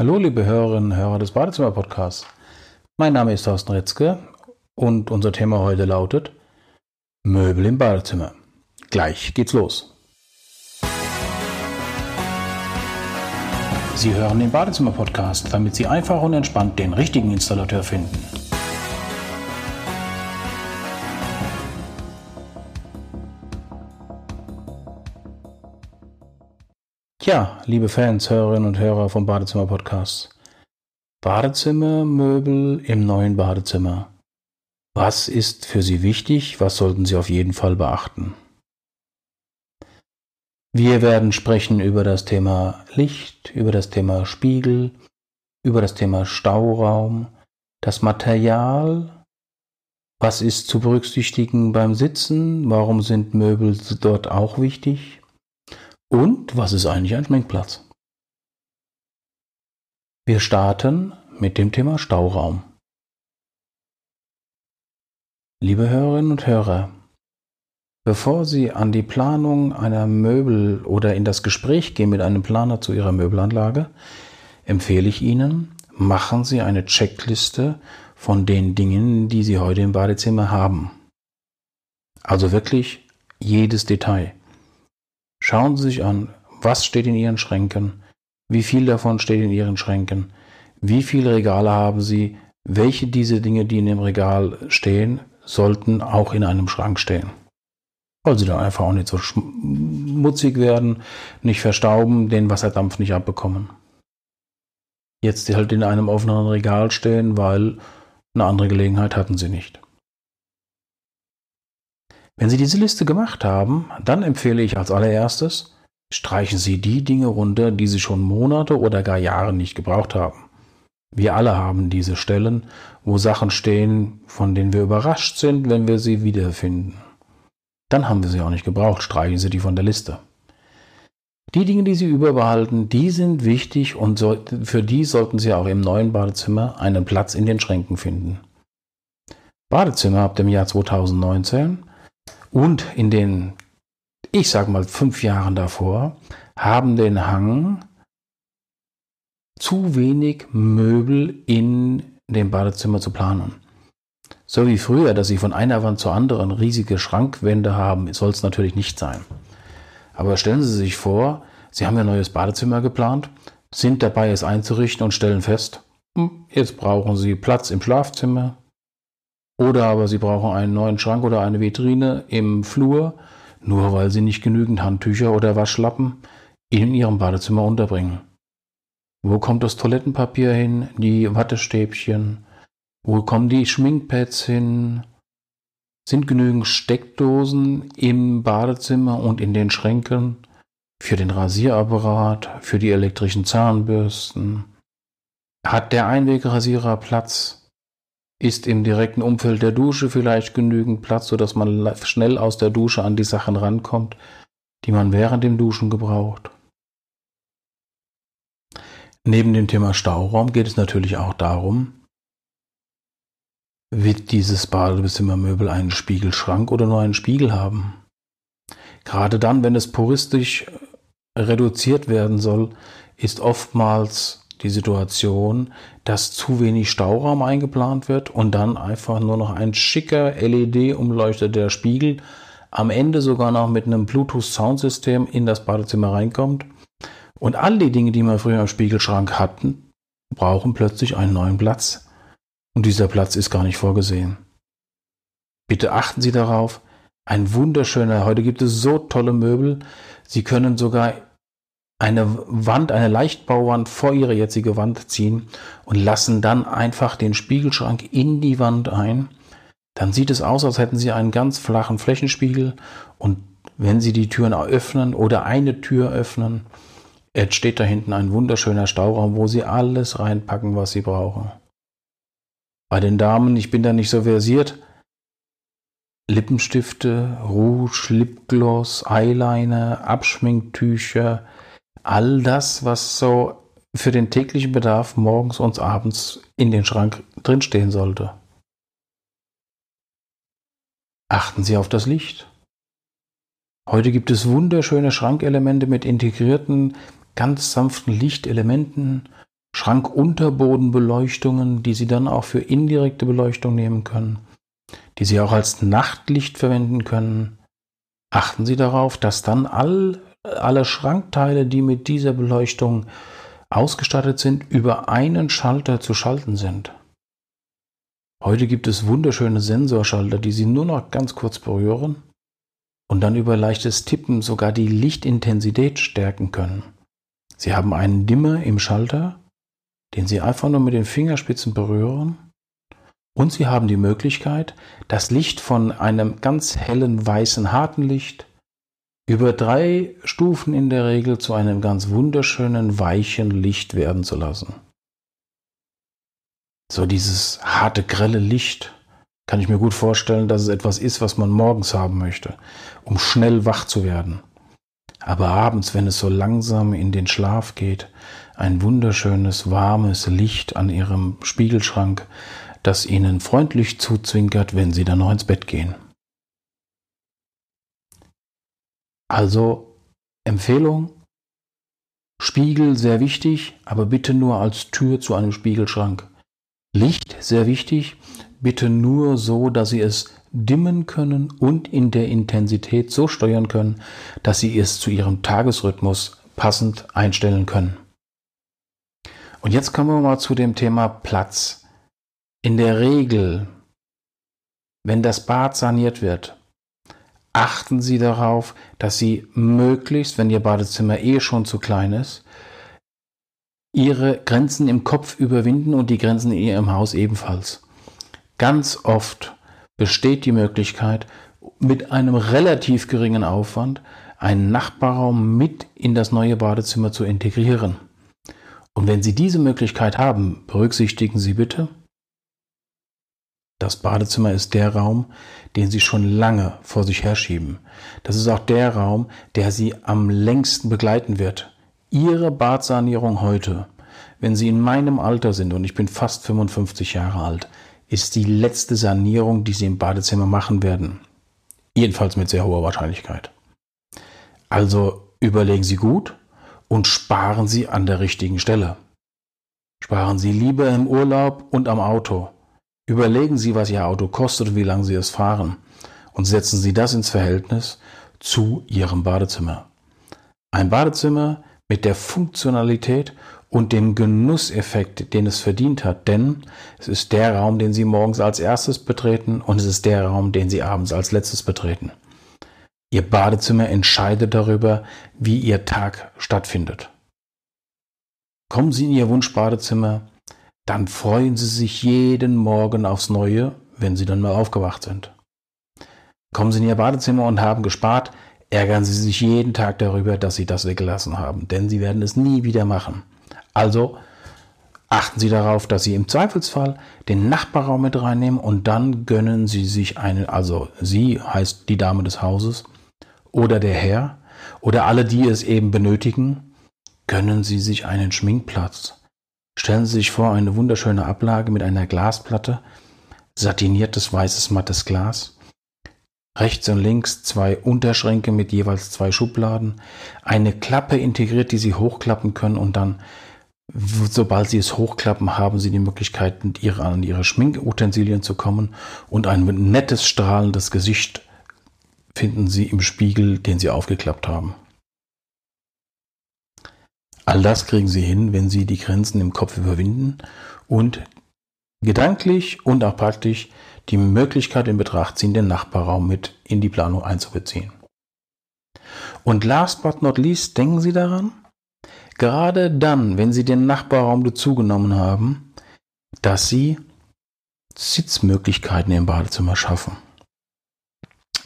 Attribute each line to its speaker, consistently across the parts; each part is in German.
Speaker 1: Hallo, liebe Hörerinnen und Hörer des Badezimmer-Podcasts. Mein Name ist Thorsten Ritzke und unser Thema heute lautet Möbel im Badezimmer. Gleich geht's los. Sie hören den Badezimmer-Podcast, damit Sie einfach und entspannt den richtigen Installateur finden. Tja, liebe Fans, Hörerinnen und Hörer vom Badezimmer Podcast. Badezimmermöbel im neuen Badezimmer. Was ist für Sie wichtig? Was sollten Sie auf jeden Fall beachten? Wir werden sprechen über das Thema Licht, über das Thema Spiegel, über das Thema Stauraum, das Material, was ist zu berücksichtigen beim Sitzen, warum sind Möbel dort auch wichtig, und was ist eigentlich ein Schminkplatz? Wir starten mit dem Thema Stauraum. Liebe Hörerinnen und Hörer, bevor Sie an die Planung einer Möbel oder in das Gespräch gehen mit einem Planer zu Ihrer Möbelanlage, empfehle ich Ihnen, machen Sie eine Checkliste von den Dingen, die Sie heute im Badezimmer haben. Also wirklich jedes Detail. Schauen Sie sich an, was steht in Ihren Schränken, wie viel davon steht in Ihren Schränken, wie viele Regale haben Sie, welche diese Dinge, die in dem Regal stehen, sollten auch in einem Schrank stehen. Weil sie dann einfach auch nicht so schmutzig werden, nicht verstauben, den Wasserdampf nicht abbekommen. Jetzt halt in einem offenen Regal stehen, weil eine andere Gelegenheit hatten sie nicht. Wenn Sie diese Liste gemacht haben, dann empfehle ich als allererstes, streichen Sie die Dinge runter, die Sie schon Monate oder gar Jahre nicht gebraucht haben. Wir alle haben diese Stellen, wo Sachen stehen, von denen wir überrascht sind, wenn wir sie wiederfinden. Dann haben wir sie auch nicht gebraucht, streichen Sie die von der Liste. Die Dinge, die Sie überbehalten, die sind wichtig und für die sollten Sie auch im neuen Badezimmer einen Platz in den Schränken finden. Badezimmer ab dem Jahr 2019 und in den, ich sag mal, fünf Jahren davor haben den Hang, zu wenig Möbel in dem Badezimmer zu planen. So wie früher, dass sie von einer Wand zur anderen riesige Schrankwände haben, soll es natürlich nicht sein. Aber stellen Sie sich vor, Sie haben ein neues Badezimmer geplant, sind dabei, es einzurichten und stellen fest, hm, jetzt brauchen Sie Platz im Schlafzimmer, oder aber Sie brauchen einen neuen Schrank oder eine Vitrine im Flur, nur weil Sie nicht genügend Handtücher oder Waschlappen in Ihrem Badezimmer unterbringen. Wo kommt das Toilettenpapier hin, die Wattestäbchen? Wo kommen die Schminkpads hin? Sind genügend Steckdosen im Badezimmer und in den Schränken für den Rasierapparat, für die elektrischen Zahnbürsten? Hat der Einwegrasierer Platz? Ist im direkten Umfeld der Dusche vielleicht genügend Platz, sodass man schnell aus der Dusche an die Sachen rankommt, die man während dem Duschen gebraucht? Neben dem Thema Stauraum geht es natürlich auch darum, wird dieses Badezimmermöbel einen Spiegelschrank oder nur einen Spiegel haben? Gerade dann, wenn es puristisch reduziert werden soll, ist oftmals die Situation, dass zu wenig Stauraum eingeplant wird und dann einfach nur noch ein schicker LED-umleuchteter Spiegel am Ende sogar noch mit einem Bluetooth-Soundsystem in das Badezimmer reinkommt. Und all die Dinge, die wir früher im Spiegelschrank hatten, brauchen plötzlich einen neuen Platz. Und dieser Platz ist gar nicht vorgesehen. Bitte achten Sie darauf. Ein wunderschöner, heute gibt es so tolle Möbel. Sie können sogar eine Wand, eine Leichtbauwand vor ihre jetzige Wand ziehen und lassen dann einfach den Spiegelschrank in die Wand ein. Dann sieht es aus, als hätten sie einen ganz flachen Flächenspiegel und wenn sie die Türen öffnen oder eine Tür öffnen, entsteht da hinten ein wunderschöner Stauraum, wo sie alles reinpacken, was sie brauchen. Bei den Damen, ich bin da nicht so versiert, Lippenstifte, Rouge, Lipgloss, Eyeliner, Abschminktücher, all das, was so für den täglichen Bedarf morgens und abends in den Schrank drinstehen sollte. Achten Sie auf das Licht. Heute gibt es wunderschöne Schrankelemente mit integrierten, ganz sanften Lichtelementen, Schrankunterbodenbeleuchtungen, die Sie dann auch für indirekte Beleuchtung nehmen können, die Sie auch als Nachtlicht verwenden können. Achten Sie darauf, dass dann all, alle Schrankteile, die mit dieser Beleuchtung ausgestattet sind, über einen Schalter zu schalten sind. Heute gibt es wunderschöne Sensorschalter, die Sie nur noch ganz kurz berühren und dann über leichtes Tippen sogar die Lichtintensität stärken können. Sie haben einen Dimmer im Schalter, den Sie einfach nur mit den Fingerspitzen berühren und Sie haben die Möglichkeit, das Licht von einem ganz hellen weißen harten Licht über drei Stufen in der Regel zu einem ganz wunderschönen weichen Licht werden zu lassen. So dieses harte, grelle Licht kann ich mir gut vorstellen, dass es etwas ist, was man morgens haben möchte, um schnell wach zu werden. Aber abends, wenn es so langsam in den Schlaf geht, ein wunderschönes, warmes Licht an ihrem Spiegelschrank, das ihnen freundlich zuzwinkert, wenn sie dann noch ins Bett gehen. Also Empfehlung, Spiegel sehr wichtig, aber bitte nur als Tür zu einem Spiegelschrank. Licht, sehr wichtig, bitte nur so, dass Sie es dimmen können und in der Intensität so steuern können, dass Sie es zu Ihrem Tagesrhythmus passend einstellen können. Und jetzt kommen wir mal zu dem Thema Platz. In der Regel, wenn das Bad saniert wird, achten Sie darauf, dass Sie möglichst, wenn Ihr Badezimmer eh schon zu klein ist, ihre Grenzen im Kopf überwinden und die Grenzen in ihrem Haus ebenfalls. Ganz oft besteht die Möglichkeit, mit einem relativ geringen Aufwand einen Nachbarraum mit in das neue Badezimmer zu integrieren. Und wenn Sie diese Möglichkeit haben, berücksichtigen Sie bitte, das Badezimmer ist der Raum, den Sie schon lange vor sich herschieben. Das ist auch der Raum, der Sie am längsten begleiten wird. Ihre Badsanierung heute, wenn Sie in meinem Alter sind und ich bin fast 55 Jahre alt, ist die letzte Sanierung, die Sie im Badezimmer machen werden. Jedenfalls mit sehr hoher Wahrscheinlichkeit. Also überlegen Sie gut und sparen Sie an der richtigen Stelle. Sparen Sie lieber im Urlaub und am Auto. Überlegen Sie, was Ihr Auto kostet und wie lange Sie es fahren. Und setzen Sie das ins Verhältnis zu Ihrem Badezimmer. Ein Badezimmer mit der Funktionalität und dem Genusseffekt, den es verdient hat. Denn es ist der Raum, den Sie morgens als erstes betreten und es ist der Raum, den Sie abends als letztes betreten. Ihr Badezimmer entscheidet darüber, wie Ihr Tag stattfindet. Kommen Sie in Ihr Wunschbadezimmer, dann freuen Sie sich jeden Morgen aufs Neue, wenn Sie dann mal aufgewacht sind. Kommen Sie in Ihr Badezimmer und haben gespart, ärgern Sie sich jeden Tag darüber, dass Sie das weggelassen haben, denn Sie werden es nie wieder machen. Also achten Sie darauf, dass Sie im Zweifelsfall den Nachbarraum mit reinnehmen und dann gönnen Sie sich einen, also Sie heißt die Dame des Hauses oder der Herr oder alle, die es eben benötigen, gönnen Sie sich einen Schminkplatz. Stellen Sie sich vor, eine wunderschöne Ablage mit einer Glasplatte, satiniertes weißes mattes Glas, Rechts und links zwei Unterschränke mit jeweils zwei Schubladen, eine Klappe integriert, die Sie hochklappen können und dann, sobald Sie es hochklappen, haben Sie die Möglichkeit, an Ihre Schminkutensilien zu kommen und ein nettes, strahlendes Gesicht finden Sie im Spiegel, den Sie aufgeklappt haben. All das kriegen Sie hin, wenn Sie die Grenzen im Kopf überwinden und gedanklich und auch praktisch die Möglichkeit in Betracht ziehen, den Nachbarraum mit in die Planung einzubeziehen. Und last but not least, denken Sie daran, gerade dann, wenn Sie den Nachbarraum dazugenommen haben, dass Sie Sitzmöglichkeiten im Badezimmer schaffen.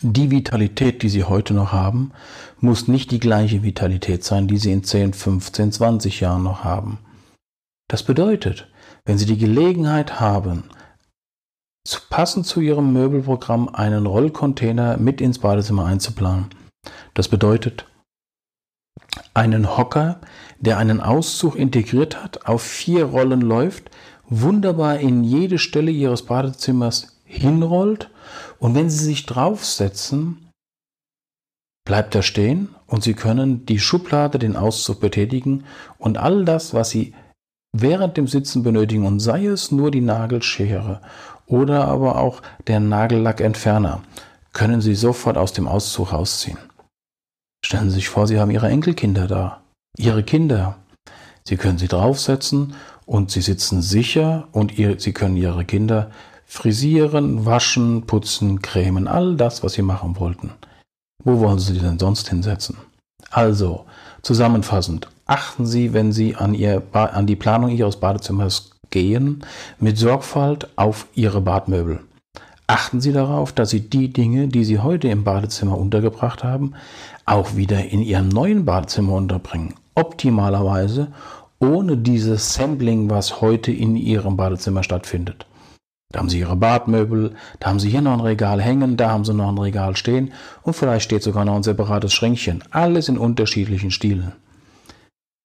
Speaker 1: Die Vitalität, die Sie heute noch haben, muss nicht die gleiche Vitalität sein, die Sie in 10, 15, 20 Jahren noch haben. Das bedeutet, wenn Sie die Gelegenheit haben, passend zu Ihrem Möbelprogramm einen Rollcontainer mit ins Badezimmer einzuplanen. Das bedeutet einen Hocker, der einen Auszug integriert hat, auf vier Rollen läuft, wunderbar in jede Stelle Ihres Badezimmers hinrollt und wenn Sie sich draufsetzen, bleibt er stehen und Sie können die Schublade, den Auszug betätigen und all das, was Sie während dem Sitzen benötigen und sei es nur die Nagelschere oder aber auch der Nagellackentferner, können Sie sofort aus dem Auszug rausziehen. Stellen Sie sich vor, Sie haben Ihre Enkelkinder da, Ihre Kinder. Sie können sie draufsetzen und sie sitzen sicher und ihr, Sie können Ihre Kinder frisieren, waschen, putzen, cremen, all das, was Sie machen wollten. Wo wollen Sie denn sonst hinsetzen? Also, zusammenfassend, achten Sie, wenn Sie an, Ihr an die Planung Ihres Badezimmers gehen, mit Sorgfalt auf Ihre Badmöbel. Achten Sie darauf, dass Sie die Dinge, die Sie heute im Badezimmer untergebracht haben, auch wieder in Ihrem neuen Badezimmer unterbringen. Optimalerweise ohne dieses Sampling, was heute in Ihrem Badezimmer stattfindet. Da haben Sie Ihre Badmöbel, da haben Sie hier noch ein Regal hängen, da haben Sie noch ein Regal stehen und vielleicht steht sogar noch ein separates Schränkchen. Alles in unterschiedlichen Stilen.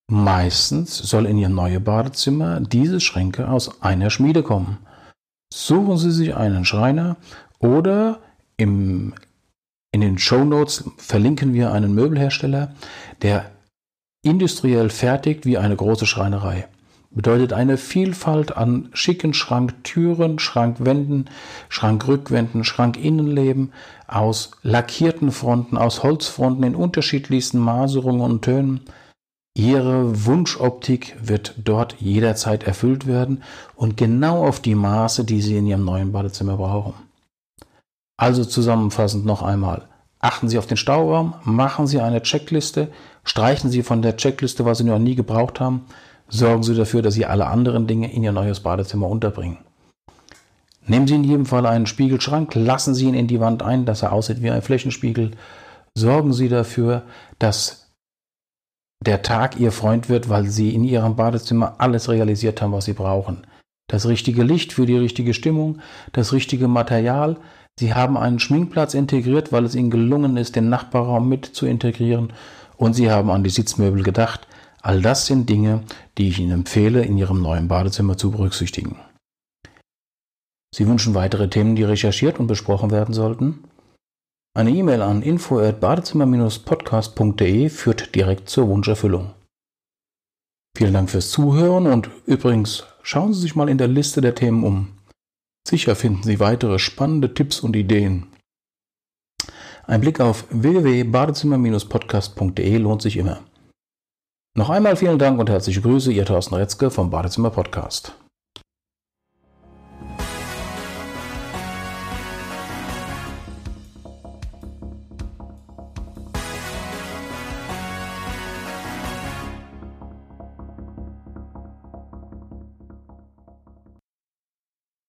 Speaker 1: Meistens soll in Ihr neues Badezimmer diese Schränke aus einer Schmiede kommen. Suchen Sie sich einen Schreiner oder im, in den Show Notes verlinken wir einen Möbelhersteller, der industriell fertigt wie eine große Schreinerei bedeutet eine Vielfalt an schicken Schranktüren, Schrankwänden, Schrankrückwänden, Schrankinnenleben aus lackierten Fronten, aus Holzfronten in unterschiedlichsten Maserungen und Tönen. Ihre Wunschoptik wird dort jederzeit erfüllt werden und genau auf die Maße, die Sie in Ihrem neuen Badezimmer brauchen. Also zusammenfassend noch einmal. Achten Sie auf den Stauraum, machen Sie eine Checkliste, streichen Sie von der Checkliste, was Sie noch nie gebraucht haben, sorgen Sie dafür, dass Sie alle anderen Dinge in Ihr neues Badezimmer unterbringen. Nehmen Sie in jedem Fall einen Spiegelschrank, lassen Sie ihn in die Wand ein, dass er aussieht wie ein Flächenspiegel. Sorgen Sie dafür, dass der Tag Ihr Freund wird, weil Sie in Ihrem Badezimmer alles realisiert haben, was Sie brauchen. Das richtige Licht für die richtige Stimmung, das richtige Material. Sie haben einen Schminkplatz integriert, weil es Ihnen gelungen ist, den Nachbarraum mit zu integrieren. Und Sie haben an die Sitzmöbel gedacht, All das sind Dinge, die ich Ihnen empfehle, in Ihrem neuen Badezimmer zu berücksichtigen. Sie wünschen weitere Themen, die recherchiert und besprochen werden sollten? Eine E-Mail an info@badezimmer-podcast.de führt direkt zur Wunscherfüllung. Vielen Dank fürs Zuhören und übrigens schauen Sie sich mal in der Liste der Themen um. Sicher finden Sie weitere spannende Tipps und Ideen. Ein Blick auf www.badezimmer-podcast.de lohnt sich immer. Noch einmal vielen Dank und herzliche Grüße, Ihr Thorsten Retzke vom Badezimmer Podcast.